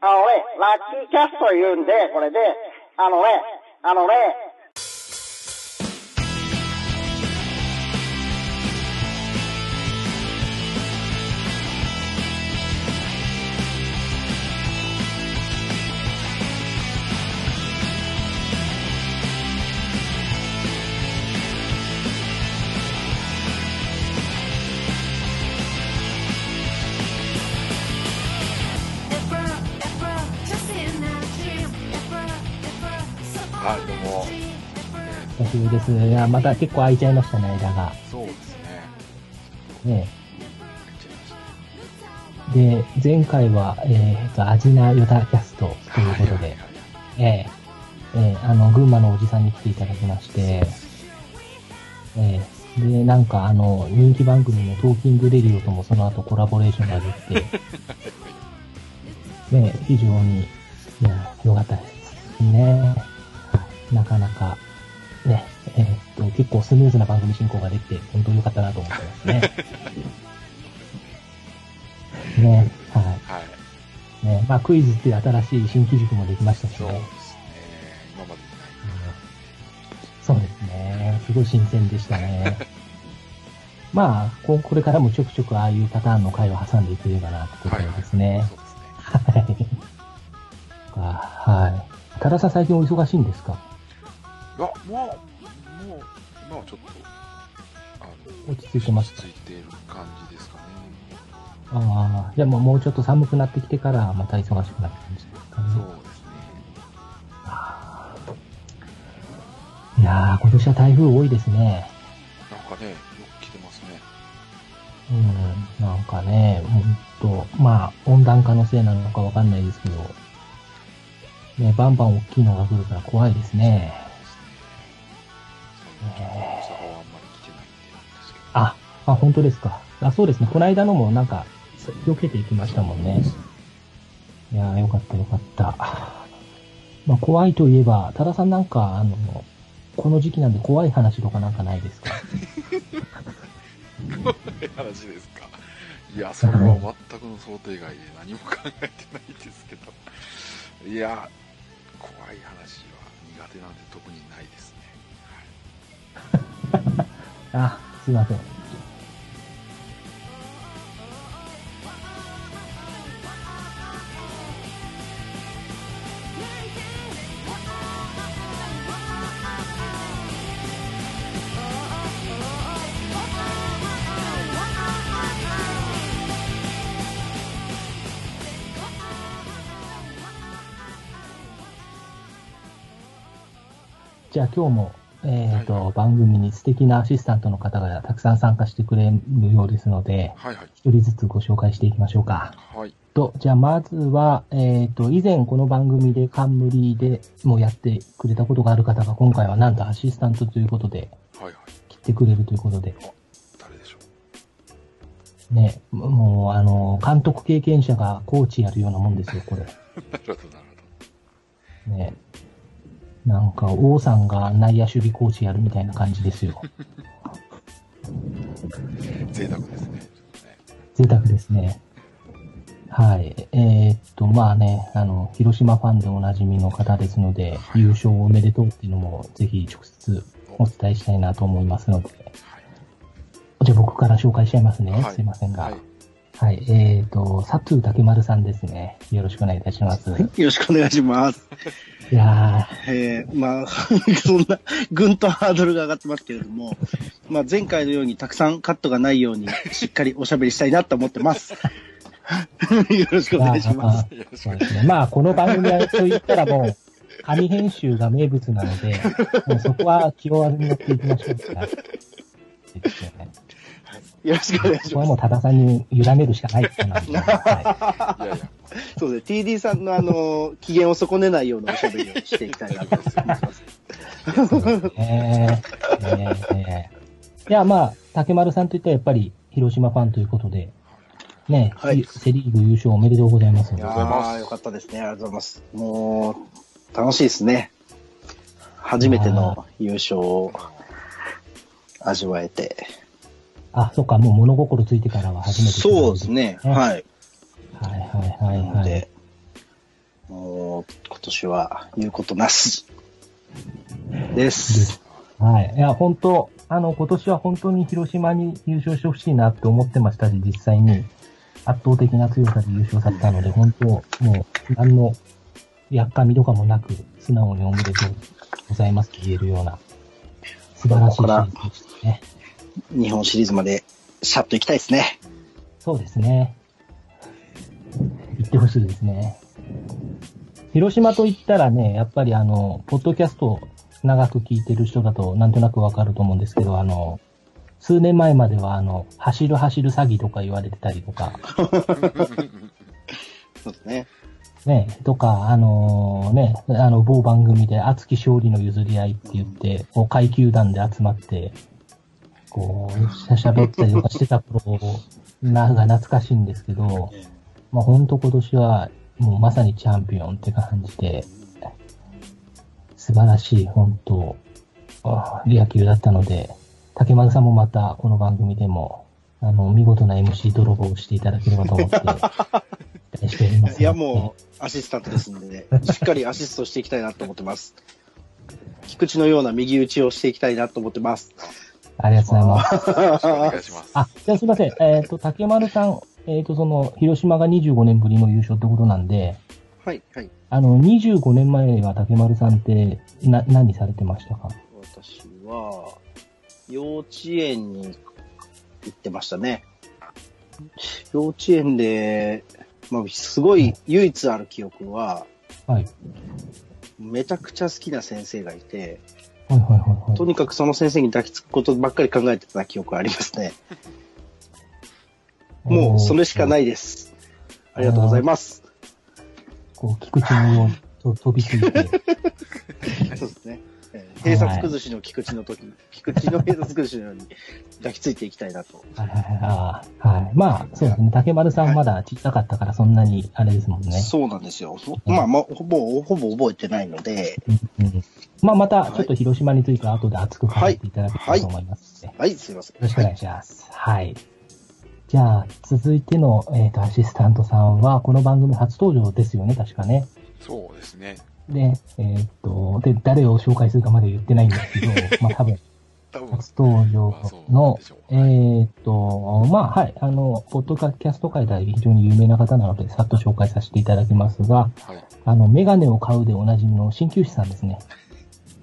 あのね、ラッキーキャスト言うんで、これで、あのね、あのね、です。いや、また結構空いちゃいましたね、間が。そうですね。ね。で、前回は、えっ、と、アジナヨタキャストということで、ええええあの、群馬のおじさんに来ていただきまして、ええで、なんか、あの、人気番組のトーキングレディオともその後コラボレーションができて、ね、非常に、いや、良かったですね。はいなかなか、ね、えーっと、結構スムーズな番組進行ができて、本当に良かったなと思ってますね。ね、ははい。い。ね、まあ、クイズっていう新しい新機軸もできましたしね。そうですね。今までにない。そうですね。すごい新鮮でしたね。まあ、ここれからもちょくちょくああいうパターンの回を挟んでいければな、ということですね。そうですね。はい。はい。多田さん最近お忙しいんですか？いや、もう、もう、今はちょっと、あの、落ち着いてます落ち着いている感じですかね。ああ、じゃあもうもうちょっと寒くなってきてからまた忙しくなる感じですかね。そうですね。あーいやー、今年は台風多いですね。なんかね、よく来てますね。うん、なんかね、ほんと、まあ、温暖化のせいなのかわかんないですけど、ね、バンバン大きいのが来るから怖いですね。あ、あ、本当ですか。あ、そうですね。この間のもなんか、避けていきましたもんね。いやー、よかったよかった。まあ、怖いといえば、多田さんなんか、あの、この時期なんで怖い話とかなんかないですか？こういう話ですか？いや、それは全くの想定外で何も考えてないですけど。いや、怖い話は苦手なんで特にないですね。はい あ、すいません。じゃあ今日も、えっ、と、はい番組に素敵なアシスタントの方がたくさん参加してくれるようですので、はいはい。一人ずつご紹介していきましょうか。はい。と、じゃあまずは、えっ、と、以前この番組で冠でもやってくれたことがある方が今回はなんとアシスタントということではいはい。来てくれるということで、誰でしょね、もうあの、監督経験者がコーチやるようなもんですよ、これ。う なるほど、なるほね。なんか、王さんが内野守備コーチやるみたいな感じですよ。ど。贅沢ですね。贅沢ですね。はい。えーっと、まあね、あの、広島ファンでおなじみの方ですので、はい優勝おめでとうっていうのも、ぜひ直接お伝えしたいなと思いますので、じゃあ僕から紹介しちゃいますね。はいすいませんが。ははいい。えーっと、佐藤竹丸さんですね。よろしくお願いいたします。よろしくお願いします。いやえー、まあ、そんな、ぐんとハードルが上がってますけれども、まあ、前回のようにたくさんカットがないように、しっかりおしゃべりしたいなと思ってます。よろしくー、お願いします。ああそうですね。まあ、この番組はと言ったらもう、紙編集が名物なので、もうそこは気負わずにやっていきましょうから。ですよね。よろしくお願いしまここはもう多田さんに委ねるしかないってなはいいやいや、す。そうですね、TD さんのあの、機嫌を損ねないようなおしゃべりをしていきたいなと思います。い。えー、えいや、まあ、竹丸さんといったらやっぱり広島ファンということで、ね、はいセリーグ優勝おめでとうございます。ありがとうございますー、よかったですね。ありがとうございます。もう、楽しいですね。初めての優勝を味わえて。あ、そっか、もう物心ついてからは初めて。そうですね。はい。はいはいはいはい。なので、年は言うことなし。です。はい。いや、本当あの、今年は本当に広島に優勝してほしいなって思ってましたし、実際に圧倒的な強さで優勝されたので、本当、もう、何の、やっかみとかもなく、素直におめでとうございますと言えるような、素晴らしいシリーズでしたね。日本シリーズまでシャッと行きたいですね。そうですね。行ってほしいですね。広島と言ったらね、やっぱりあの、ポッドキャストを長く聞いてる人だとなんとなくわかると思うんですけど、あの、数年前まではあの、走る走る詐欺とか言われてたりとか、そうですね。ね、とか、あのね、あの、某番組で熱き勝利の譲り合いって言って、こう、階級団で集まって、こう、しゃ喋ったりとかしてた頃なが懐かしいんですけど、まあ、ほんと今年は、もうまさにチャンピオンって感じで、素晴らしい、本当あ野球だったので、竹丸さんもまたこの番組でも、あの、見事な MC 泥棒をしていただければと思って、期待しております。いや、もう、アシスタントですんで、しっかりアシストしていきたいなと思ってます。菊池のような右打ちをしていきたいなと思ってます。ありがとうございます。よろしくお願いします。あ、じゃあすいません。えっ、と、竹丸さん、えっ、と、その、広島が25年ぶりの優勝ってことなんで、はい、はい。あの、25年前は竹丸さんって、な、何されてましたか？私は、幼稚園に行ってましたね。幼稚園で、まあ、すごい唯一ある記憶は、はい。めちゃくちゃ好きな先生がいて、はいはいはいはい。とにかくその先生に抱きつくことばっかり考えてた記憶がありますね。もうそれしかないです。ありがとうございます。こう、菊池のようにと飛びついて、そうですね。えー偵察崩しの菊池の時、菊池の偵察崩しのように抱きついていきたいなと。はいはいはいあーはい。まあ、そうですね。竹丸さんまだ小さかったからそんなに、あれですもんね。そうなんですよ。まあ、まあ、ほぼ、ほぼ覚えてないので、うんうんまあ、また、ちょっと広島については後で熱く語っていただけたらと思いますので、よはい、すいません。ろしくお願いします。はい。じゃあ、続いての、えっ、と、アシスタントさんは、この番組初登場ですよね、確かね。そうですね。で、えっ、と、で、誰を紹介するかまで言ってないんですけど、まあ、多分、初登場のえっ、と、まあ、はい、あの、ポッドキャスト界では非常に有名な方なので、さっと紹介させていただきますが、はい。あの、メガネを買うでおなじみの鍼灸師さんですね。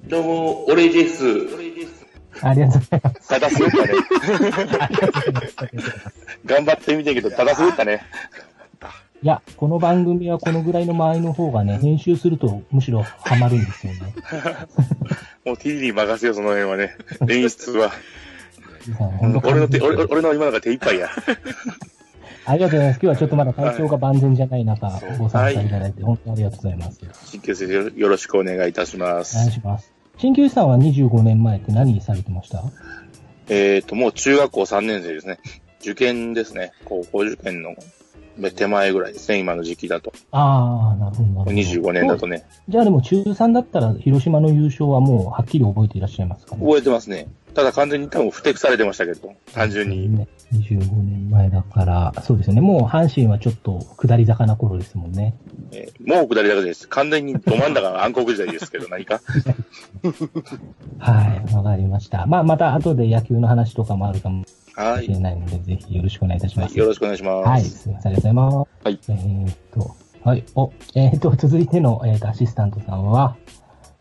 どうも、オレです。ありがとうございます。ただ滑ったね。頑張ってみてんけど、ただ滑ったね。いや、この番組はこのぐらいの間合いの方がね、編集するとむしろハマるんですよね。もう TD に任せよう、その辺はね。演出は。俺の手、俺俺の今のが手一杯や。ありがとうございます。今日はちょっとまだ体調が万全じゃない中、そうご参加いただいて、本当にありがとうございます。新旧先生よろしくお願いいたしまお願いす。します。鍼灸師さんは25年前って何されてました？えっ、と、もう中学校3年生ですね。受験ですね。高校受験の手前ぐらいですね、今の時期だと。ああ、なるほど、なるほど。25年だとね。じゃあでも中3だったら広島の優勝はもうはっきり覚えていらっしゃいますかね？覚えてますね。ただ完全に多分不適されてましたけど、単純に。ね。25年前だから、そうですよね。もう阪神はちょっと下り坂な頃ですもんね。えーもう下り坂です。完全にど真ん中が暗黒時代ですけど、何か。はい、わかりました。まあ、また後で野球の話とかもあるかもしれはい。ないので、ぜひよろしくお願いいたします。よろしくお願いします。はい、すみません、ありがとうございます。はい。えーっと、はい、お、えーっと、続いての、えーっと、アシスタントさんは、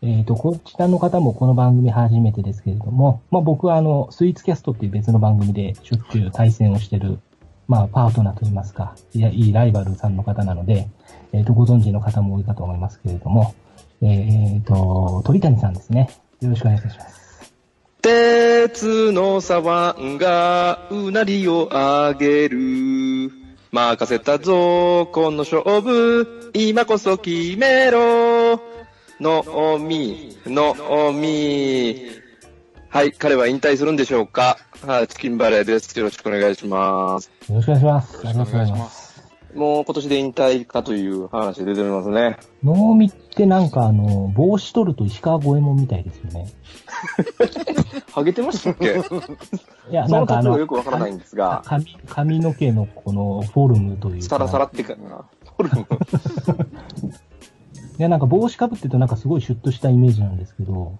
えーと、こちらの方もこの番組初めてですけれども、まあ僕はあの、スイーツキャストっていう別の番組でしょっちゅう対戦をしてる、まあパートナーといいますか、いや、いいライバルさんの方なので、えーと、ご存知の方も多いかと思いますけれども、えーと、鳥谷さんですね。よろしくお願いいたします。鉄の左腕がうなりを上げる。任せたぞ、この勝負。今こそ決めろ。のみ、のみ。はい、彼は引退するんでしょうか？はい、チキンバレーです。よろしくお願いします。よろしくお願いします。よろしくお願いします。もう今年で引退かという話出ておりますね。能見ってなんかあの、帽子取ると石川五右衛門みたいですよね。ハゲてましたっけ？いや、なんかあのよくわからないんですが、髪、髪の毛のこのフォルムというか。サラサラっていうかな。フォルムや、なんか帽子かぶってるとなんかすごいシュッとしたイメージなんですけど、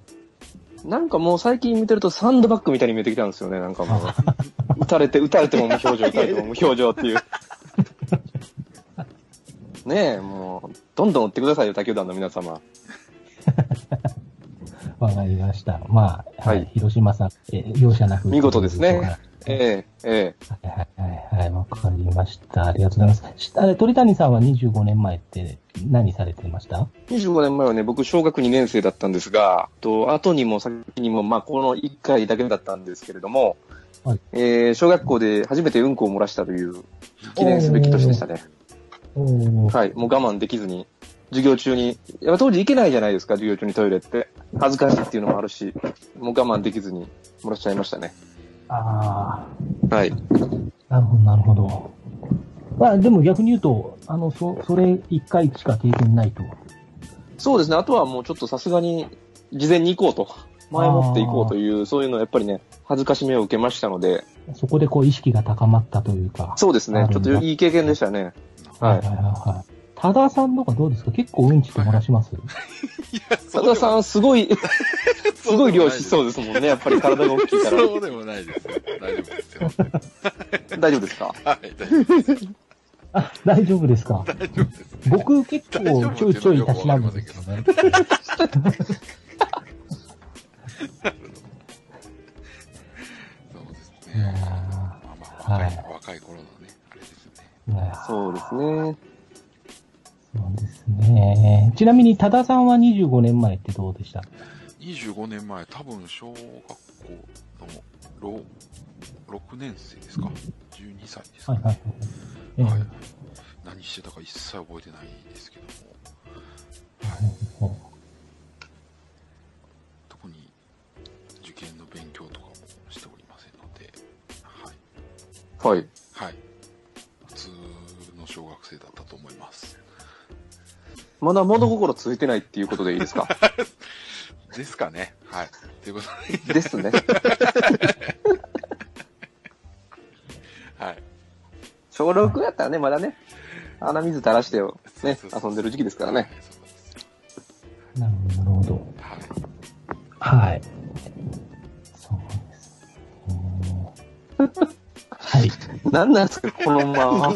なんかもう最近見てるとサンドバッグみたいに見えてきたんですよね、なんかもう。打たれて、打たれても無表情、打たれても無表情っていう。ねえ、もう、どんどん打ってくださいよ、他球団の皆様。わかりました。まあ、ははいい、広島さん、えー容赦なく。見事ですね。ええ、ええ。はいはいはいはい、わかりました。ありがとうございます。しあれ鳥谷さんは25年前って何されてました？25年前はね、僕、小学2年生だったんですが、と後にも先にも、まあ、この1回だけだったんですけれども、はいえー小学校で初めてうんこを漏らしたという記念すべき年でしたね。はい。もう我慢できずに、授業中に、やっぱ当時行けないじゃないですか、授業中にトイレって。恥ずかしいっていうのもあるし、もう我慢できずに漏らしちゃいましたね。あはい。あ、なるほど、なるほど。まあ、でも逆に言うと、あの、そ、それ1回しか経験ないと。そうですね。あとはもうちょっとさすがに、事前に行こうと。前もって行こうという、そういうのはやっぱりね、恥ずかしめを受けましたので、そこでこう意識が高まったというか。そうですね。ちょっといい経験でしたね。はいはいはいはいはい。多田さんとかどうですか？結構うんちって漏らします？いや、佐田さん、すごい、すごい量しそうですもんね。やっぱり体が大きいから。そうでもないですよ。大丈夫ですよ。大丈夫ですか？はい、大丈夫です。あ、大丈夫ですか？大丈夫です。僕結構ちょいちょいたしなむんですよね。そうです ね。まあまあ、若はいい、若い頃のね、あれですね。ーいやーそうですね。そうですね。ちなみに多田さんは25年前ってどうでした？25年前、多分小学校のろ6年生ですか ?12 歳ですか、はいはいはい。ええはい何してたか一切覚えてないですけども、はい、特に受験の勉強とかもしておりませんので、はい。はい。はい。まだ物心ついてないっていうことでいいですか？ですかね。はい。ということで、ですね。はい。小6やったらね、まだね、鼻水垂らしてよ、ね遊んでる時期ですからはいね。。そうなんですよなるほど。はい。はい。そうですね。はい。なんなんですか、このまま。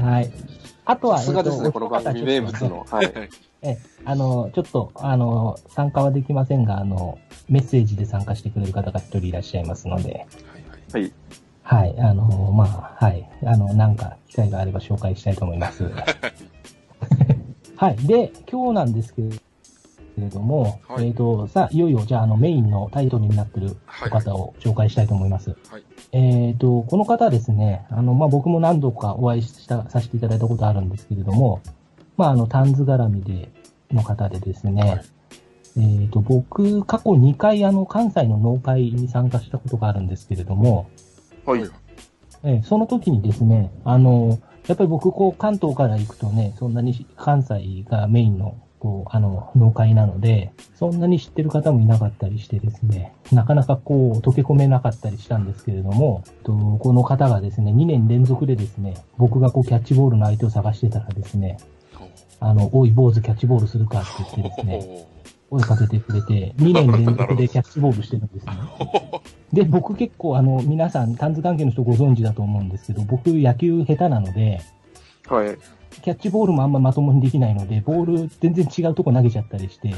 はい。あとは、さすがですね、えっとこの番組名物。の。はい。え、あの、ちょっと、あの、参加はできませんが、あの、メッセージで参加してくれる方が一人いらっしゃいますので、はいはい。はい。はい、あの、まあ、はい、あの、なんか、機会があれば紹介したいと思います。はい。で、今日なんですけれども、はいえっ、と、さあ、いよいよ、じゃあ、あの、メインのタイトルになってるお方を紹介したいと思います。はい。えっ、と、この方はですね、あの、まあ、僕も何度かお会いした、させていただいたことあるんですけれども、まあ、あの、タンズ絡みで、の方でですね、はいえっ、と、僕、過去2回、あの、関西の農会に参加したことがあるんですけれども、はい。えーその時にですね、あの、やっぱり僕、こう、関東から行くとね、そんなに関西がメインの、こう、あの、農会なので、そんなに知ってる方もいなかったりしてですね、なかなかこう、溶け込めなかったりしたんですけれども、とこの方がですね、2年連続でですね、僕がこう、キャッチボールの相手を探してたらですね、あの、おい、坊主キャッチボールするかって言ってですね、ほ声かけてくれて、2年連続でキャッチボールしてるんですね。で、僕結構あの、皆さん、タンズ関係の人ご存知だと思うんですけど、僕野球下手なので、はい。キャッチボールもあんままともにできないので、ボール全然違うとこ投げちゃったりして、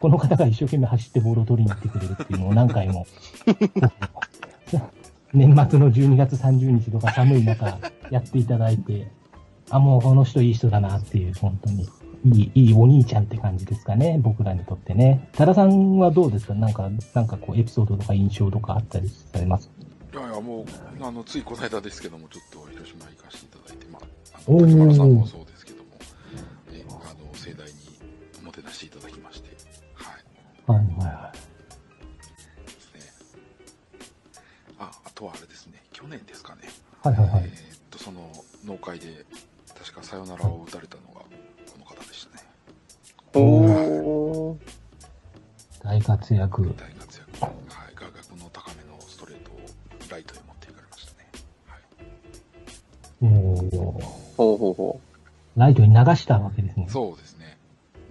この方が一生懸命走ってボールを取りに行ってくれるっていうのを何回も、年末の12月30日とか寒い中やっていただいて、あ、もうこの人いい人だなっていう、本当に。いい、いいお兄ちゃんって感じですかね、僕らにとってね。多田さんはどうですか？なんか、なんかこう、エピソードとか印象とかあったりされます？いやいや、もう、あの、ついこの間ですけども、ちょっと広島行かせていただいて、まあ、あおーの、竹丸さんもそうですけども、ね、あの、盛大におもてなしていただきまして、はい。はいはいはですね。あ、あとはあれですね、去年ですかね。い。はいはいはい。えーっと、その農会で、確かさよならを打たれたのが、この方でしたね。おー。大活躍。大活躍。ラライトに流したわけですね。そうですね。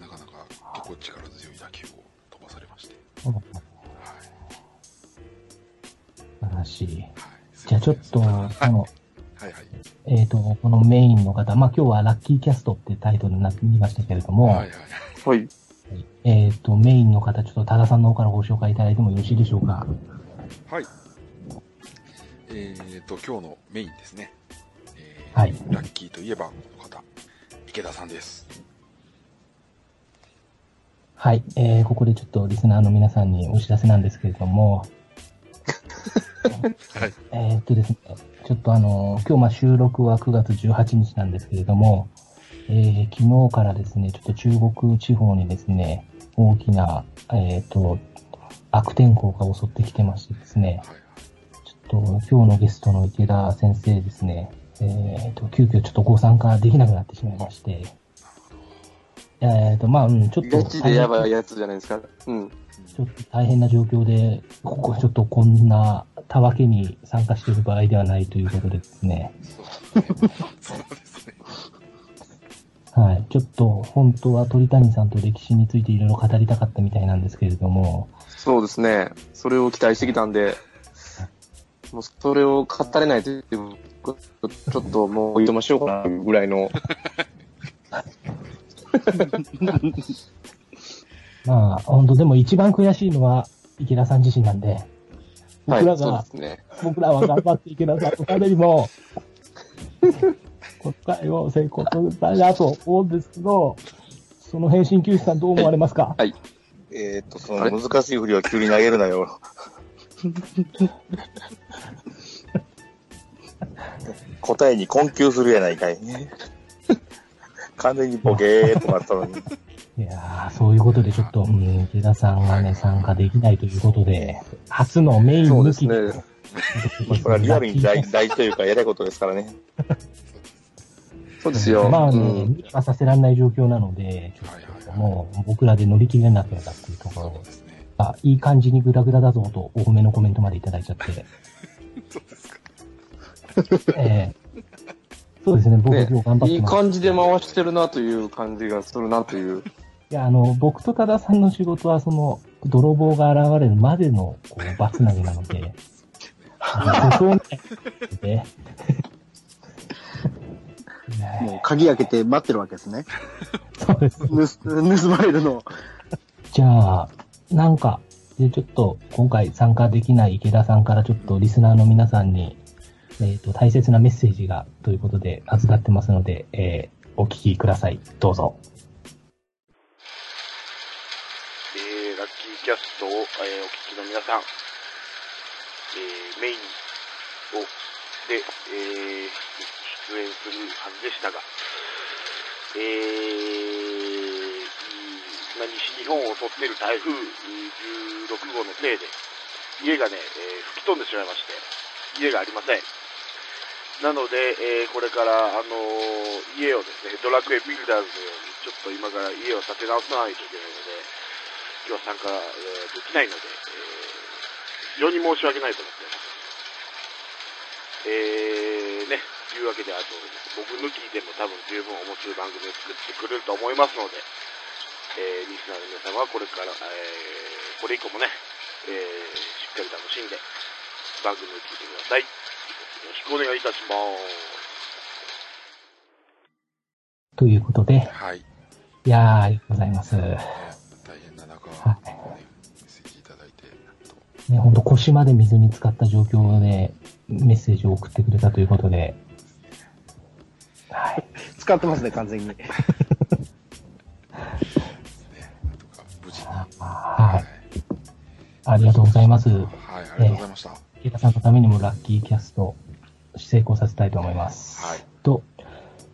なかなか結構力強い打球を飛ばされまして。うんはい。素晴らしい。はい。じゃあちょっと、はいあの、はいはい。えっ、と、このメインの方、まあ今日はラッキーキャストってタイトルになってみましたけれども、はいはい。はい。えっ、と、メインの方、ちょっと多田さんの方からご紹介いただいてもよろしいでしょうか？はい。えーと、今日のメインですね。えーはいラッキーといえば、池田さんです。はい。えー、ここでちょっとリスナーの皆さんにお知らせなんですけれども、はい。えーっとですね、ちょっとあの、今日まあ収録は9月18日なんですけれども、えー昨日からですね、ちょっと中国地方にですね、大きな、えーっと、悪天候が襲ってきてましてですね、はい。ちょっと今日のゲストの池田先生ですね、えーっと、急遽ちょっとご参加できなくなってしまいまして、えーっと、まあ、うん、ちょっと。ガチでやばいやつじゃないですか。うん。ちょっと大変な状況で、ここちょっとこんなたわけに参加している場合ではないということでですね。そうですね。はい。ちょっと本当は鳥谷さんと歴史についていろいろ語りたかったみたいなんですけれども、そうですね。それを期待してきたんで、もうそれを語れないという、ちょっともういとましようかなぐらいの、まあ、本当でも一番悔しいのは池田さん自身なんで、はい、僕らがそうで、すね。僕らは頑張って池田さんのためにも、今回を成功させたいなと思うんですけど、その返信球児さんどう思われますか？えーっと、その難しい振りは急に投げるなよ。答えに困窮するやないかい。完全にボケーっとなったのに。いやー、そういうことでちょっと、うん、池田さんがね、参加できないということで、初のメインそうで抜きすね。これはリアルに大大事というか、やりたいことですからね。そうですよ。まあ、あうの、ん。させられない状況なので、ちょっとはい。もう僕らで乗り切れなければっていうところですね。あ、いい感じにグダグダだぞとお褒めのコメントまでいただいちゃって、そうですか。ええそうですね、僕ね今日頑張ってます。いい感じで回してるなという感じがするなという。いや、あの、僕と多田さんの仕事は、その、泥棒が現れるまでの、こう、バツ投げなので、あので、ね もう鍵開けて待ってるわけですね。そうです。盗盗まれるのを。じゃあ、なんか、で、ちょっと、今回参加できない池田さんからちょっとリスナーの皆さんに、えっ、と、大切なメッセージが、ということで預かってますので、えーお聞きください。どうぞ。えー、ラッキーキャストを、えーお聞きの皆さん、えー、メインを、で、えー、出演するはずでしたが、えー、まあ、西日本を襲っている台風16号のせいで、家がね、えー吹き飛んでしまいまして、家がありません。なので、えーこれから、あのー家をですね、ドラクエビルダーズのように、ちょっと今から家を建て直さないといけないので、今日は参加、えできないので、え非常に申し訳ないと思っています。えー、ね、というわけで、あと、僕抜きでも多分十分面白い番組を作ってくれると思いますので、えー、リスナーの皆様はこれから、えー、これ以降もね、えー、しっかり楽しんで、番組を聞いてください。よろしくお願いいたします。ということで、はい。ねいやー、ありがとうございます。ね、大変な中、はいねメッセージいただいて、とほんと腰まで水に浸かった状況でメッセージを送ってくれたということで、はい。使ってますね、完全に。ありがとうございます。はい、ありがとうございました。池田さんのためにもラッキーキャスト成功させたいと思います。はい。と、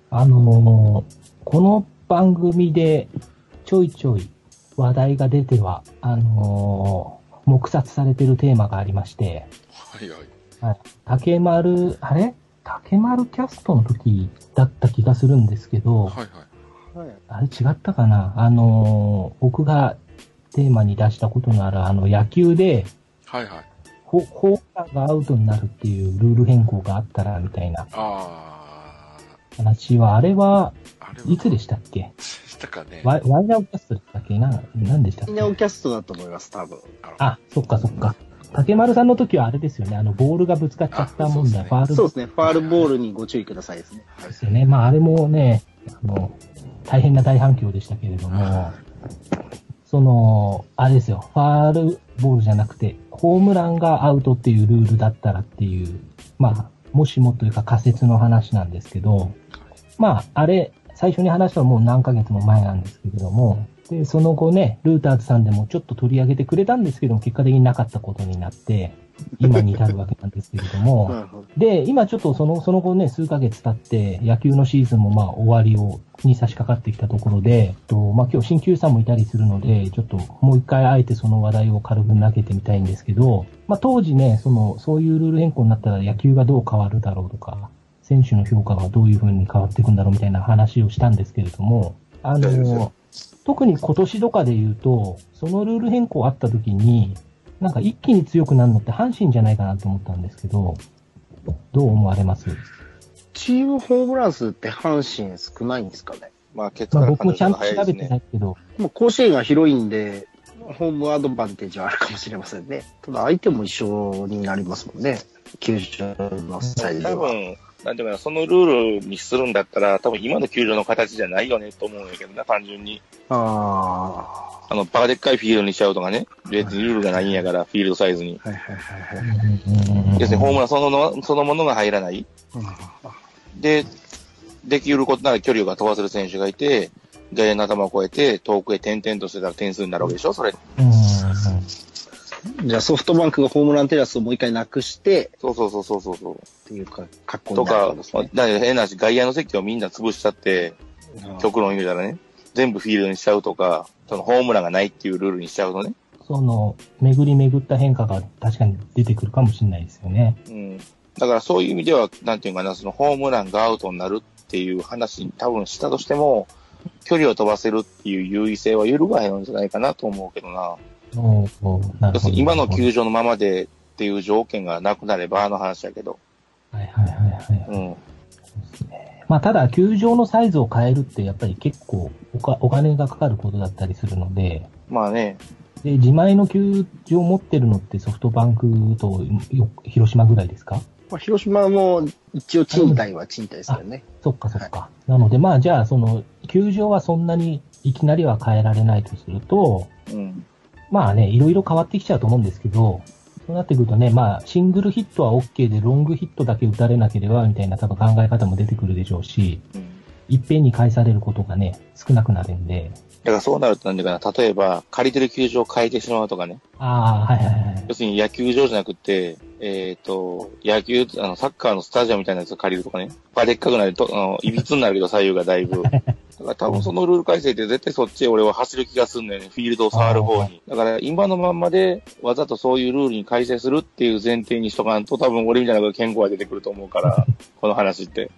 あのーこの番組でちょいちょい話題が出ては、あのー黙殺されてるテーマがありまして、はいはい。竹丸、あれ？竹丸キャストの時だった気がするんですけど、はいはい。はい。あれ違ったかな？あのー僕がテーマに出したことのあるあの野球で、はいはい。ホホームランがアウトになるっていうルール変更があったらみたいな。あ話は、あれはあ、あれは。いつでしたっけ？したかね。ワイワイナオキャストでしたっけ？な、なんでしたっけ？ミネオキャストだと思います、多分。あ、そっかそっか。竹丸さんの時はあれですよね、あの、ボールがぶつかっちゃった問題、あファールそうですね、ファールボールにご注意くださいですね。ですよね。まあ、あれもね、あの、大変な大反響でしたけれども、その、あれですよ、ファールボールじゃなくて、ホームランがアウトっていうルールだったらっていう、まあ、もしもというか仮説の話なんですけど、まあ、あれ、最初に話したのはもう何ヶ月も前なんですけれども、で、その後ね、ルーターズさんでもちょっと取り上げてくれたんですけども、結果的になかったことになって、今に至るわけなんですけれども。で、今ちょっとその、その後ね、数ヶ月経って、野球のシーズンもまあ終わりを、に差し掛かってきたところで、とまあ今日新球さんもいたりするので、ちょっともう一回あえてその話題を軽く投げてみたいんですけど、まあ当時ね、その、そういうルール変更になったら野球がどう変わるだろうとか、選手の評価がどういう風に変わっていくんだろうみたいな話をしたんですけれども、あの、特に今年とかで言うと、そのルール変更あった時に、なんか一気に強くなるのって阪神じゃないかなと思ったんですけど、どう思われます？チームホームラン数って阪神少ないんですかね。まあ、結まあ果僕もちゃんと調べて。ないけど、もう甲子園が広いんで、ホームアドバンテージはあるかもしれませんね。ただ相手も一緒になりますもんね。球場のサイズは。多分、なんていうかな、そのルールにするんだったら、多分今の球場の形じゃないよねと思うんやけどな、単純に。ああの、バカでっかいフィールドにしちゃうとかね。別にルールがないんやから、フィールドサイズに。あ。はいはいはいはい。要するにホームランそののそのものが入らない。で、できることなら距離が飛ばせる選手がいて、外野の頭を越えて、遠くへ点々としてたら点数になるわけでしょそれ。うんうんじゃあソフトバンクがホームランテラスをもう一回なくして、そうそうそうそうそうそう。っていうか、格好ね。だから変な話、外野の席をみんな潰しちゃって、極論言うたらね、全部フィールドにしちゃうとか、そのホームランがないっていうルールにしちゃうとね。その、巡り巡った変化が確かに出てくるかもしれないですよね。うん。だからそういう意味では、なんていうかな、そのホームランがアウトになるっていう話に多分したとしても、距離を飛ばせるっていう優位性は揺るがへんんじゃないかなと思うけどな。要するに今の球場のままでっていう条件がなくなればの話だけど。はいはいはいはい。うん。まあ、ただ、球場のサイズを変えるって、やっぱり結構おかお金がかかることだったりするので、まあね、で、自前の球場を持ってるのってソフトバンクとよ広島ぐらいですか？まあ、広島も一応賃貸は賃貸ですけどね。そっかそっか。なので、まあ、じゃあ、その、球場はそんなにいきなりは変えられないとすると、うん。まあね、いろいろ変わってきちゃうと思うんですけど、そうなってくるとね、まあ、シングルヒットは OK で、ロングヒットだけ打たれなければ、みたいな多分考え方も出てくるでしょうし、うん。いっぺんに返されることがね、少なくなるんで、だからそうなるとなんていうかな、例えば、借りてる球場を変えてしまうとかね。ああ、はいはいはい。要するに野球場じゃなくて、えっ、と、野球、あの、サッカーのスタジアムみたいなやつを借りるとかね。まあ、でっかくなると、あの、いびつになるけど、左右がだいぶ。だから多分そのルール改正って絶対そっちへ俺は走る気がすんのよね。フィールドを触る方に。だから今のまんまでわざとそういうルールに改正するっていう前提にしとかんと多分俺みたいな健康が出てくると思うから、この話って。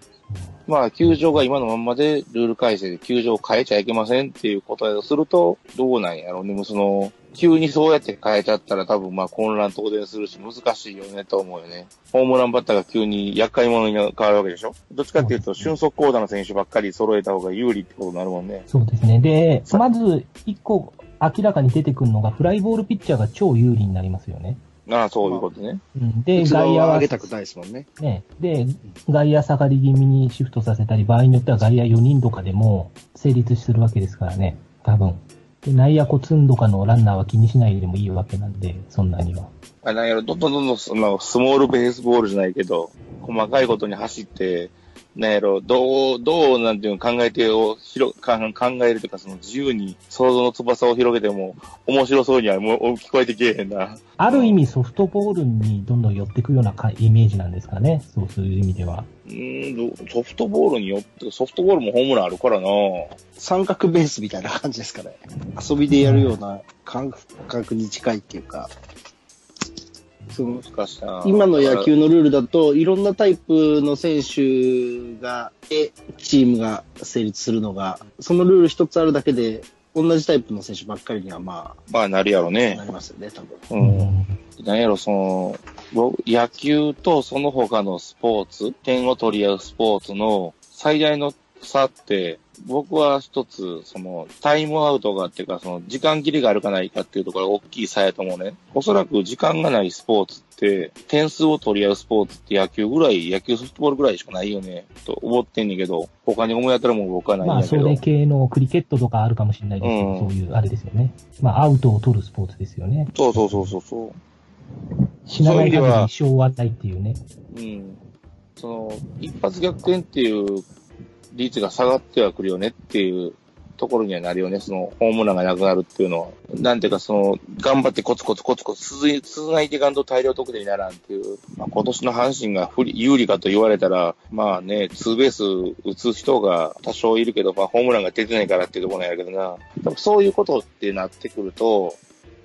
まあ、球場が今のまんまでルール改正で球場を変えちゃいけませんっていうことだとすると、どうなんやろうね。もうその、急にそうやって変えちゃったら多分まあ混乱当然するし難しいよねと思うよね。ホームランバッターが急に厄介者に変わるわけでしょどっちかっていうと俊足高打の選手ばっかり揃えた方が有利ってことになるもんね。そうですね。で、まず、一個明らかに出てくるのが、フライボールピッチャーが超有利になりますよね。ああ、そういうことね。うん、で、外野は上げたくないですもんね。ね、で、外野下がり気味にシフトさせたり、場合によっては外野4人とかでも成立するわけですからね、多分。で、内野コツンとかのランナーは気にしないでもいいわけなんで、そんなには。あなんやろ、どんどんどんどん、その、スモールベースボールじゃないけど、細かいことに走って、なんやろ、どう、どう、なんていうの、考えてを広か考えるというか、その自由に想像の翼を広げても、面白そうにはもう聞こえてけえへんな。ある意味ソフトボールにどんどん寄ってくようなかイメージなんですかね、そうする意味では。うーん、どソフトボールによって、ソフトボールもホームランあるからな三角ベースみたいな感じですかね。遊びでやるような感覚に近いっていうか、その今の野球のルールだと、いろんなタイプの選手が、で、チームが成立するのが、そのルール一つあるだけで、同じタイプの選手ばっかりにはままあ、なるやろあ、ねな。りますよね、多分。うん。なんやろ、その、僕野球とその他のスポーツ、点を取り合うスポーツの最大の差って、僕は一つ、その、タイムアウトがっていうか、その、時間切れがあるかないかっていうところが大きい差やと思うね。おそらく時間がないスポーツって、点数を取り合うスポーツって野球ぐらい、野球ソフトボールぐらいしかないよね、と思ってんねんけど、他に思い当たるもん僕はないんまあ、やけど。それ系のクリケットとかあるかもしれないですけど、うんそういう、あれですよね。まあ、アウトを取るスポーツですよね。そうそうそうそうそう。死なない限り一生はないっていうね。うん。その、一発逆転っていう率が下がってはくるよねっていうところにはなるよね。その、ホームランがなくなるっていうのは。なんていうか、その、頑張ってコツコツコツコツ続い続いていかんと大量得点にならんっていう。まあ、今年の阪神が不利有利かと言われたら、まあね、ツーベース打つ人が多少いるけど、まあ、ホームランが出てないからっていうところなんやけどな。多分そういうことってなってくると、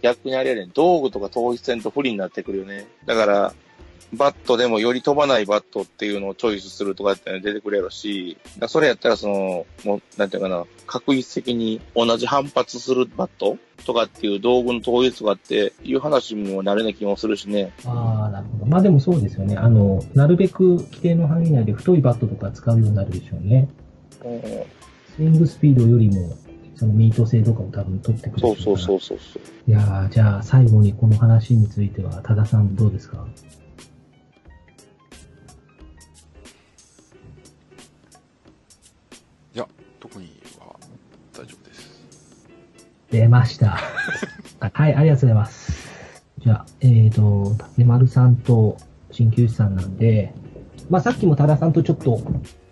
逆にあれやねん、道具とか統一せんと不利になってくるよね。だから、バットでもより飛ばないバットっていうのをチョイスするとかって出てくるし、それやったらその、もう、なんていうかな、確実的に同じ反発するバットとかっていう道具の統一とかっていう話にもなるような気もするしね。ああ、なるほど。まあでもそうですよね。あの、なるべく規定の範囲内で太いバットとか使うようになるでしょうね。スイングスピードよりも、そのミート性とかを多分取ってくる。そうそうそうそうそう。いやーじゃあ最後にこの話については、多田さんどうですか？出ました。はい、ありがとうございます。じゃあ、えーと、竹丸さんと鍼灸師さんなんで、まあさっきも多田さんとちょっと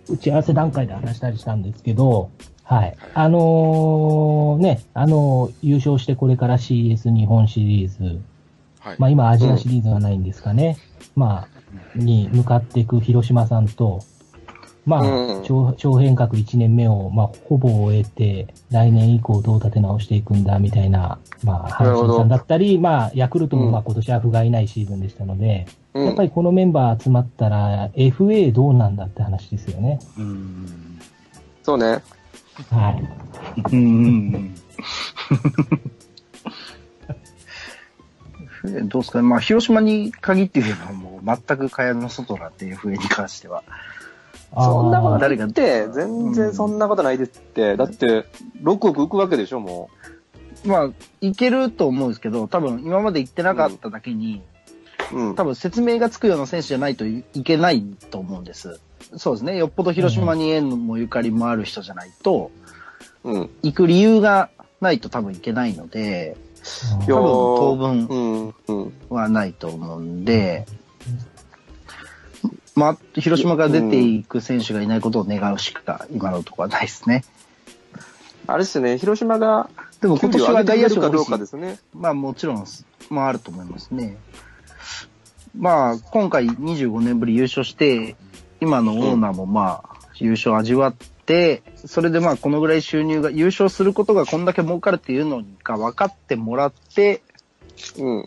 打ち合わせ段階で話したりしたんですけど、はい。あのーね、あのー優勝してこれから CS 日本シリーズ、はい。まあ今アジアシリーズがないんですかね。まあ、に向かっていく広島さんと、まあ、うん超超変革1年目を、まあ、ほぼ終えて、来年以降どう立て直していくんだ、みたいな、まあ、阪神さんだったり、まあ、ヤクルトもうんまあ今年は不甲斐ないシーズンでしたので、うんやっぱりこのメンバー集まったら、FA どうなんだって話ですよね。うん。そうね。はい。うんうん うん。どうですかね。まあ、広島に限って言えばもう全く蚊帳の外なんで、FA に関しては。そんなことないって、全然そんなことないですって。だって、6億浮くわけでしょ、もまあ、いけると思うんですけど、多分今まで行ってなかっただけに、う。うん。多分説明がつくような選手じゃないといけないと思うんです。そうですね。よっぽど広島に縁もゆかりもある人じゃないと、うん。行く理由がないと多分いけないので、多分当分うん。うん。はないと思うんで、まあ、広島から出ていく選手がいないことを願うしか今のところはないですね。あれですね、広島が、でも今年は外野手かどうかですね。まあもちろん、まああると思いますね。まあ今回25年ぶり優勝して、今のオーナーもまあ優勝味わって、それでまあこのぐらい収入が、優勝することがこんだけ儲かるっていうのが分かってもらって、うん。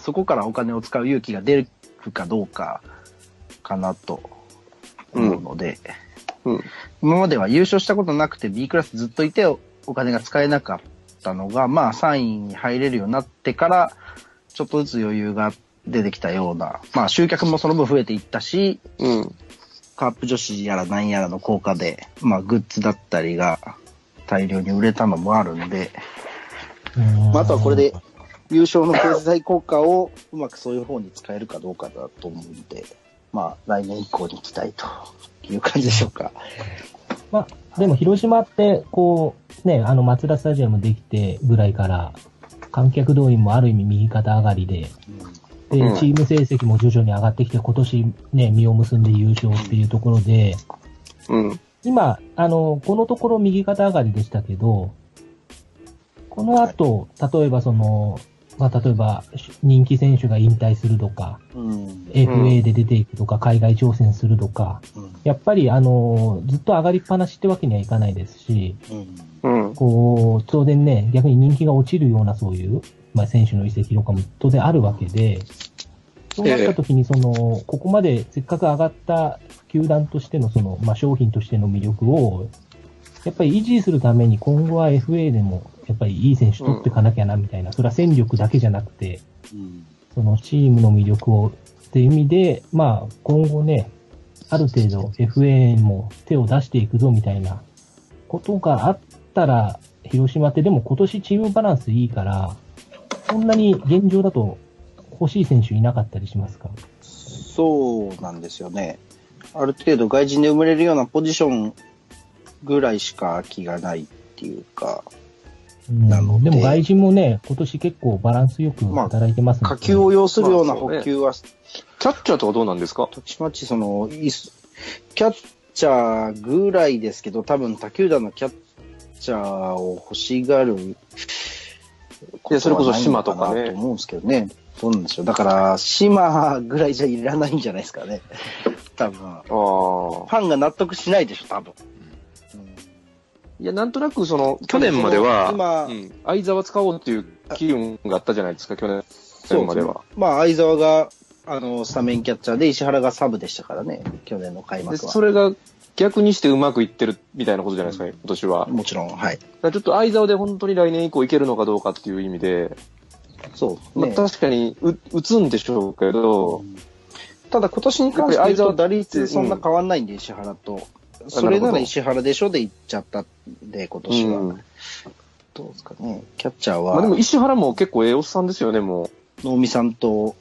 そこからお金を使う勇気が出るかどうかかなと思うので、うん。今までは優勝したことなくて B クラスずっといておお金が使えなかったのが、まあ3位に入れるようになってから、ちょっとずつ余裕が出てきたような、まあ集客もその分増えていったし、うん。カープ女子やら何やらの効果で、まあグッズだったりが大量に売れたのもあるんで、まあ、あとはこれで優勝の経済効果をうまくそういう方に使えるかどうかだと思うんで、まあ来年以降に期待という感じでしょうか。まあ、でも広島って、こう、ね、あの、松田スタジアムできてぐらいから、観客動員もある意味右肩上がりで、でうん、チーム成績も徐々に上がってきて、今年ね、実を結んで優勝っていうところで、うん。今、あの、このところ右肩上がりでしたけど、この後、例えばその、まあ、例えば、人気選手が引退するとか、うん。FA で出ていくとか、海外挑戦するとか、やっぱり、あの、ずっと上がりっぱなしってわけにはいかないですし、うん。こう、当然ね、逆に人気が落ちるようなそういう、まあ、選手の移籍とかも当然あるわけで、そうなった時に、その、ここまでせっかく上がった球団としての、その、まあ、商品としての魅力を、やっぱり維持するために今後は FA でも、やっぱりいい選手取っていかなきゃな、みたいな、それは戦力だけじゃなくて、そのチームの魅力をっていう意味で、まあ、今後ね、ある程度 FA も手を出していくぞみたいなことがあったら、広島ってでも今年チームバランスいいから、そんなに現状だと欲しい選手いなかったりしますか？そうなんですよね。ある程度外人で埋めれるようなポジションぐらいしか空きがないっていうか、うんなのででも外人もね、今年結構バランスよく働いてますもん下級を要するようなまあそうね補給は、キャッチャーとかどうなんですか？たちまちその、キャッチャーぐらいですけど、多分他球団のキャッチャーを欲しがるいやそれこそ島とかと思うんですけどね。そうなんですよ。だから、島ぐらいじゃいらないんじゃないですかね。多分。フああ。ァンが納得しないでしょ、多分。いや、なんとなくその、去年までは、今うん、相沢使おうっていう機運があったじゃないですか、去年そうまでは。まあ、相沢が、あの、スタメンキャッチャーで、石原がサブでしたからね、去年の開で、幕は。それが逆にしてうまくいってるみたいなことじゃないですか、今年は。もちろん、はい。らちょっと相沢で本当に来年以降いけるのかどうかっていう意味で、そう、まあね。確かにう打つんでしょうけど、ただ今年に関して言う打率そんな変わんないんで、石原と。それなら石原でしょで行っちゃったんで、今年は。うんどうですかね。キャッチャーまあでもは、石原も結構ええおっさんですよね、も能見さんと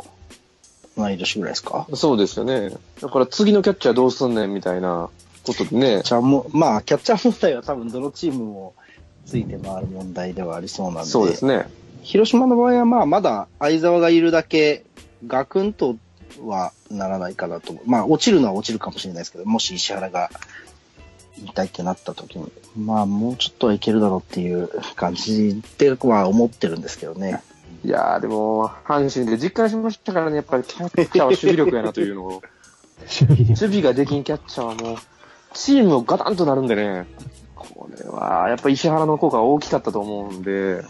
同い年ぐらいですか？う。そうですよね。だから次のキャッチャーどうすんねんみたいなことでね。キャッチャーも、まあ、キャッチャー問題は多分どのチームもついて回る問題ではありそうなんで。そうですね。広島の場合は、まあ、まだ相沢がいるだけ、ガクンとはならないかなと。まあ、落ちるのは落ちるかもしれないですけど、もし石原が引退ってなった時に、まあ、もうちょっとはいけるだろうっていう感じでは思ってるんですけどね。いやーでも、阪神で実感しましたからね、やっぱりキャッチャーは守備力やなというのを。守備力。守備ができんキャッチャーはもう、チームをガタンとなるんでね、これは、やっぱ石原の効果が大きかったと思うんで、う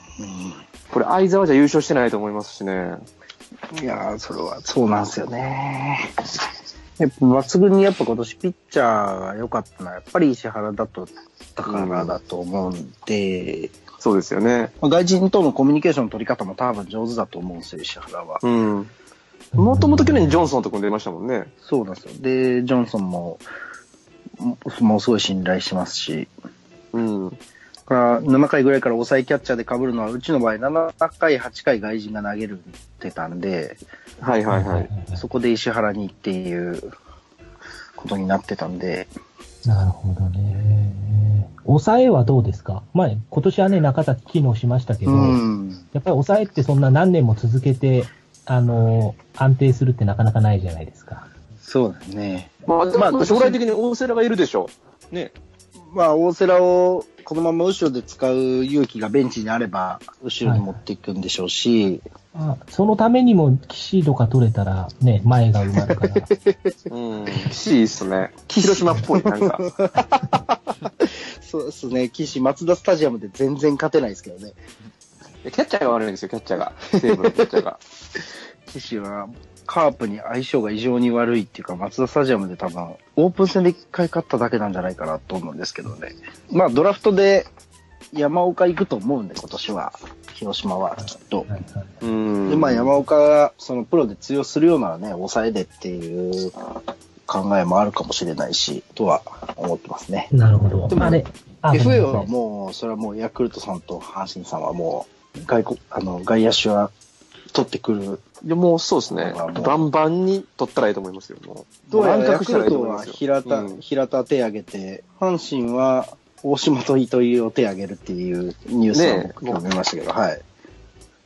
これ相沢じゃ優勝してないと思いますしね。ん、いやー、それはそうなんですよね。やっぱ抜群にやっぱ今年ピッチャーが良かったのは、やっぱり石原だと、だからだと思うんで、そうですよね。まあ外人とのコミュニケーションの取り方も多分上手だと思うんですよ、石原は。うん。もともと去年ジョンソンと組んでましたもんね。そうなんですよ。で、ジョンソンも、ももうすごい信頼してますし、うん。だから7回ぐらいから抑えキャッチャーで被るのは、うちの場合7回、8回外人が投げるってたんで、はいはいはい。そこで石原にっていうことになってたんで、なるほどね。抑えはどうですか？まあ、今年はね、中崎機能しましたけど、うん。やっぱり抑えってそんな何年も続けて、あの、安定するってなかなかないじゃないですか。そうですね。まあ、でまあも将来的に大瀬良がいるでしょう。ね。まあ、大瀬良をこのまま後ろで使う勇気がベンチにあれば、後ろに持っていくんでしょうし、まあ、そのためにも、騎士とか取れたら、ね、前が埋まるから。うん。岸いいっすね。広島っぽい、なんか。そうですね、岸、松田スタジアムで全然勝てないですけどね。キャッチャーが悪いんですよ、キャッチャーが。西武のキャッチャーが。岸はカープに相性が異常に悪いっていうか、松田スタジアムで多分、オープン戦で一回勝っただけなんじゃないかなと思うんですけどね。まあ、ドラフトで山岡行くと思うんで、今年は。広島はきっと。で、まあ、山岡が、そのプロで通用するようならね、抑えでっていう考えもあるかもしれないし、とは思ってますね。なるほど。でもあれ、あ、ごめ FA はいもう、それはもうヤクルトさんと阪神さんはもう、外国、あの、外野手は取ってくる。いや、もうそうですね。バンバンに取ったらいいと思いますよ、もう。どうやらヤクルトは。平田、うん平田手挙げて、阪神は大島と糸井を手挙げるっていうニュースを今日見ましたけど、はい。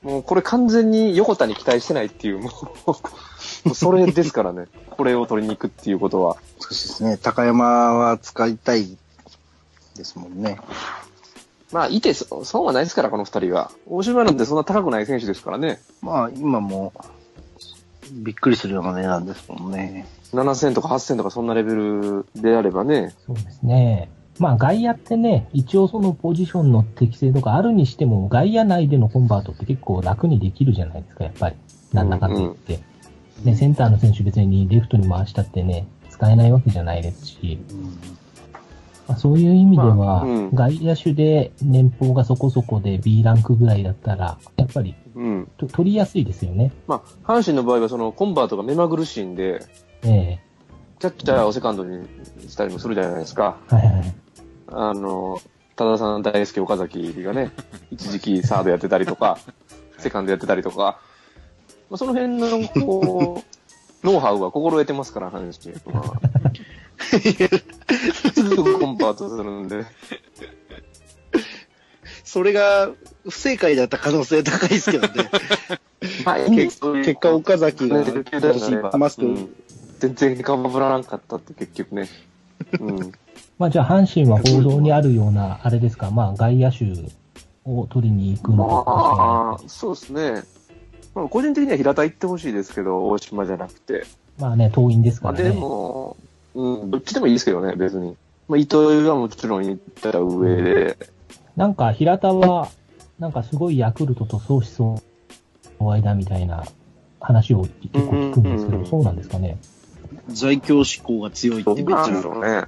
もうこれ完全に横田に期待してないっていう、もう、も うそれですからね。これを取りに行くっていうことは。少しですね、高山は使いたいですもんね。まあ、いてそ損はないですから、この二人は。大島なんてそんな高くない選手ですからね。まあ、今も、びっくりするような値段ですもんね。7000とか8000とかそんなレベルであればね。そうですね。まあ外野ってね、一応そのポジションの適性とかあるにしても、外野内でのコンバートって結構楽にできるじゃないですか、やっぱり。なんだかんだ言って。ね、センターの選手別にレフトに回したってね、使えないわけじゃないですし、まあ、そういう意味では、まあうん外野手で年俸がそこそこで B ランクぐらいだったら、やっぱりうん。と取りやすいですよね。まあ、阪神の場合はそのコンバートが目まぐるしいんで、ええキャッチャーをセカンドにしたりもするじゃないですか。はいはい。あの、多田さん大好き岡崎がね、一時期サードやってたりとか、セカンドやってたりとか、まあ、その辺の、こう、ノウハウは心得てますから、阪神は。パートするんで。それが不正解だった可能性高いですけどね。まあ、結結果、岡崎がマスク、うん全然かぶらなかったって結局ね。うん。まあじゃあ阪神は報道にあるような、あれですか、まあ外野手を取りに行くのがまあ、そうですね。まあ、個人的には平田行ってほしいですけど、大島じゃなくて。まあね、遠いんですかまあ、でらね。も、うん、どっちでもいいですけどね、別に。まあ、糸井はもちろん行ったら上で、なんか平田は、なんかすごいヤクルトと相思相愛だみたいな話を結構聞くんですけど、うんうんうんそうなんですかね。在京志向が強いってめっちゃでしょうね。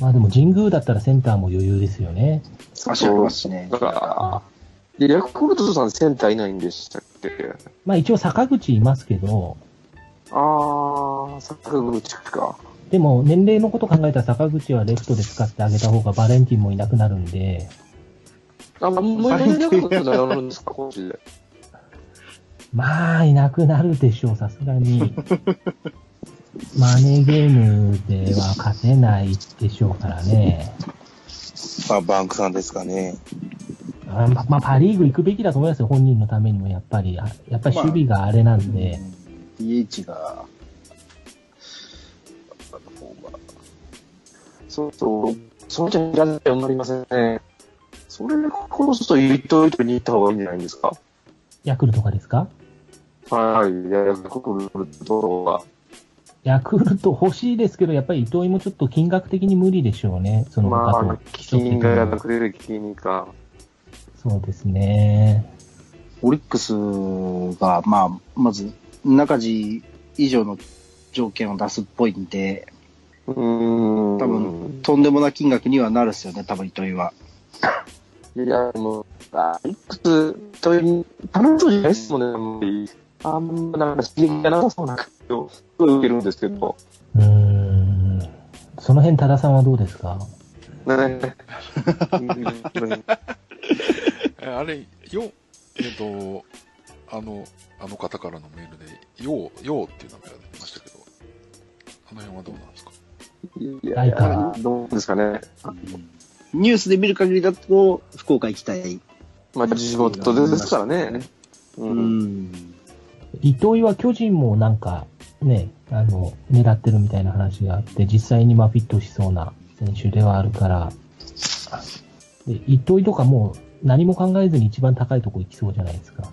まあでも神宮だったらセンターも余裕ですよね。足ありますしね。だから、でヤクルトさんセンターいないんでしたっけ？まあ一応坂口いますけど、あー、坂口か。でも年齢のこと考えたら坂口はレフトで使ってあげた方がバレンティンもいなくなるんで、あ、もういなくなるんですか、こっちで。まあいなくなるでしょう、さすがに。マネーゲームでは勝てないでしょうからね。まあ、バンクさんですかね。あままあ、パリーグ行くべきだと思いますよ、本人のためにも、やっぱり。あやっぱり守備があれなんで。DH が、そうそう。そのじゃいらないようになりませんね。それこそ糸井とに行った方がいいんじゃないですか。ヤクルトがですかはい。ヤクルトは。ヤクルト欲しいですけど、やっぱり伊藤もちょっと金額的に無理でしょうね。その。まあ、金がなくれる金か。そうですね。オリックスが、まあ、まず、中地以上の条件を出すっぽいんで、うーん。多分、とんでもない金額にはなるっすよね、多分糸井は。いや、もう、あいくつという、楽しそうじゃないですもんね、あんまり。あんま、なんか刺激がなさそうな感じを受けるんですけど。うーん。その辺、多田さんはどうですか？ね。えあれ、よ、えっ、と、あの、あの方からのメールで、よう、ようっていう名前が出てましたけど、あの辺はどうなんですか？いやいや、どうですかね。ニュースで見る限りだと、福岡行きたい。まあ、地元ですからね。う。うんん。伊藤は巨人もなんか、ね、あの、狙ってるみたいな話があって、実際にまあフィットしそうな選手ではあるから、で伊藤とかもう何も考えずに一番高いとこ行きそうじゃないですか。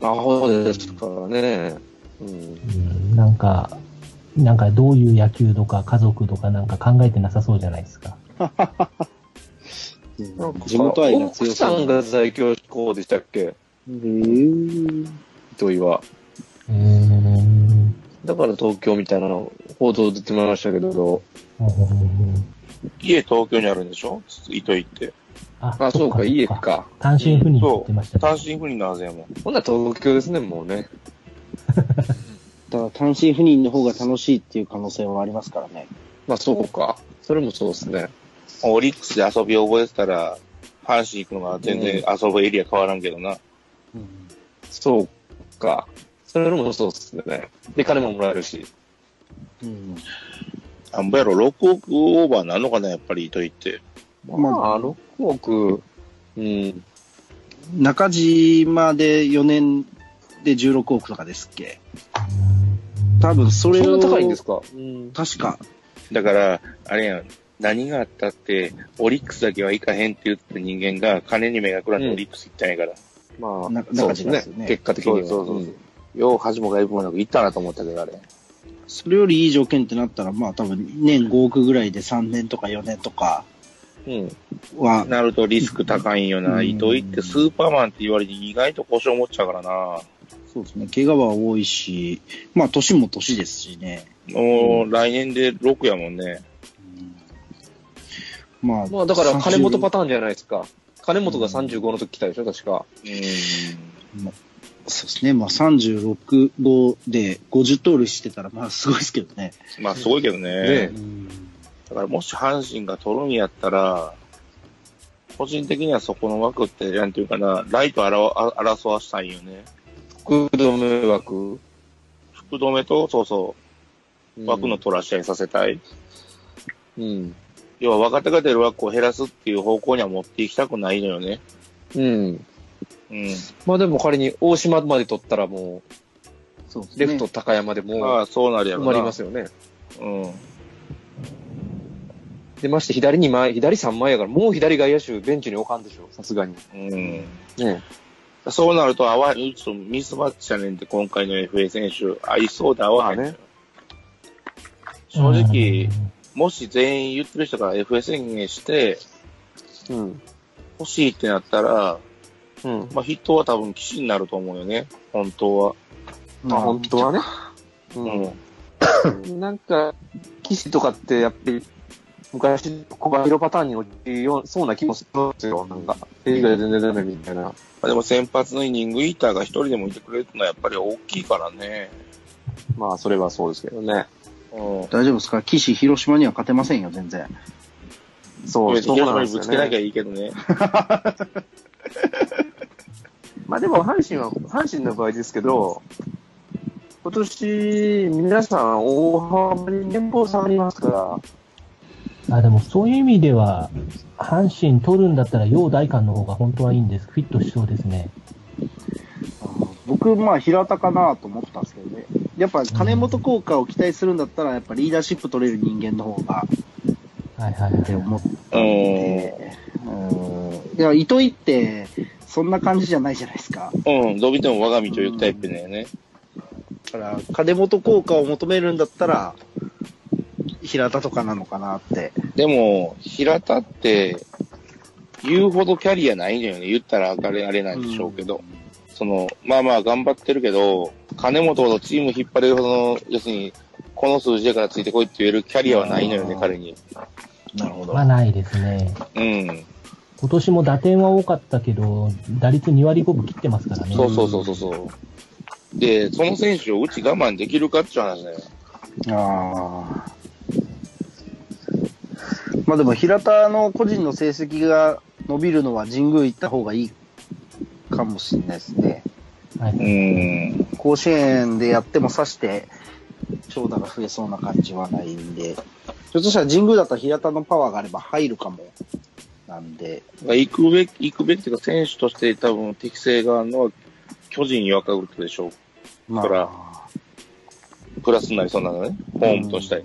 あ、そうですからね。うん。うん、なんか、なんかどういう野球とか家族とかなんか考えてなさそうじゃないですか。地元愛が強奥さそう。んが在京志向でしたっけ？へー糸井は。うーん。だから東京みたいなの報道出てましたけど、家東京にあるんでしょ？糸井って。ああ、そうか、っ家か。単身赴任って言ってましたね。単身赴任のはずやもん。ほんなら東京ですね、もうね。だから単身赴任の方が楽しいっていう可能性はありますからね。まあそうか。それもそうですね。オリックスで遊び覚えてたら、阪神行くのが全然遊ぶエリア変わらんけどな。そうか。それもそうですね。で、金ももらえるし。うん。なんぼやろ、6億オーバーなんのかな、やっぱり糸井って。まあ、6億。うん。中島で4年で16億とかですっけ？多分それを、そんな高いんですか？うん。確か、だから、あれやん、何があったって、オリックスだけは行かへんって言ってた人間が、金に目がくらんでオリックス行ったんやから。まあ、なそうですね結果的には。そうそうそううんよう、恥も外部もなく行ったなと思ったけど、あれ。それよりいい条件ってなったら、まあ多分年5億ぐらいで3年とか4年とかうん。は、なるとリスク高いんよな。うん糸井ってスーパーマンって言われて意外と故障持っちゃうからな。そうですね、怪我は多いし、まあ年も年ですしね。もう来年で6やもんね。うんまあ、まあ、だから金本パタターンじゃないですか。金本が35の時来たでしょ、確か。うん。そうですね。まあ36号で50盗塁してたら、まあすごいですけどね。まあ、すごいけどね。ねうん。だからもし阪神が取るんやったら、個人的にはそこの枠って、なんていうかな、ライトあらあ争わしたいんよね。福留枠？福留と、そうそう、枠の取らし合いさせたい。うん。要は若手が出る枠を減らすっていう方向には持っていきたくないのよね。うん。うん。まあでも仮に大島まで取ったらもう、そうですね。レフト高山でもうまあ、そうなるやろな。埋まりますよね。うん。で、まして左2枚、左3枚やから、もう左外野手ベンチに置かんでしょ、さすがに。うん。ねそうなると、合わ、ちょっとミスマッチやねんって、今回の FA 選手、合いそうで合わへんのよ。ま正直、もし全員言ってる人が FA 宣言して、うん。欲しいってなったら、うん。まあ、筆頭は多分騎士になると思うよね。本当は。まあ本当はね。うん。うん。なんか、騎士とかってやっぱり、昔、小林パターンに落ちるようそうな気もするんですよ。なんか、映画で全然ダメみたいな。まあ、でも先発のイニングイーターが一人でもいてくれるのはやっぱり大きいからね。まあ、それはそうですけどね。うん。大丈夫ですか？岸、広島には勝てませんよ、全然。そう、そう広島になんですよぶつけなきゃね。いいけどね。まあでも、阪神は、阪神の場合ですけど、今年、皆さん大幅に年俸下がりますから、あ、でもそういう意味では、阪神取るんだったら、陽大館の方が本当はいいんです。フィットしそうですね。僕、まあ、平田かなと思ったんですけどね。やっぱ、金本効果を期待するんだったら、やっぱリーダーシップ取れる人間の方が、はいはいはい。って思っうん。て、うん。いや、糸井って、そんな感じじゃないじゃないですか。うん。どう見ても我が道を行くタイプだよね。だから、金本効果を求めるんだったら、平田とかなのかなって。でも、平田って、言うほどキャリアないんだよね。言ったらあれあれなんでしょうけど。その、まあまあ頑張ってるけど、金本ほどチーム引っ張れるほどの、要するに、この数字だからついてこいって言えるキャリアはないのよね、うん彼に。なるほど。まあないですね。うん。今年も打点は多かったけど、打率2割5分切ってますからね。そうそうそうそうそう。で、その選手をうち我慢できるかっていう話だよ。ああ。まあでも、平田の個人の成績が伸びるのは神宮行った方がいいかもしれないですね。はい。うん。甲子園でやっても刺して、長打が増えそうな感じはないんで、ひょっとしたら神宮だったら平田のパワーがあれば入るかも。なんで、行くべき、行くべきっていうか、選手として多分適性があるのは、巨人に若るでしょう。まそらプラスになりそうなのね。ホームとして。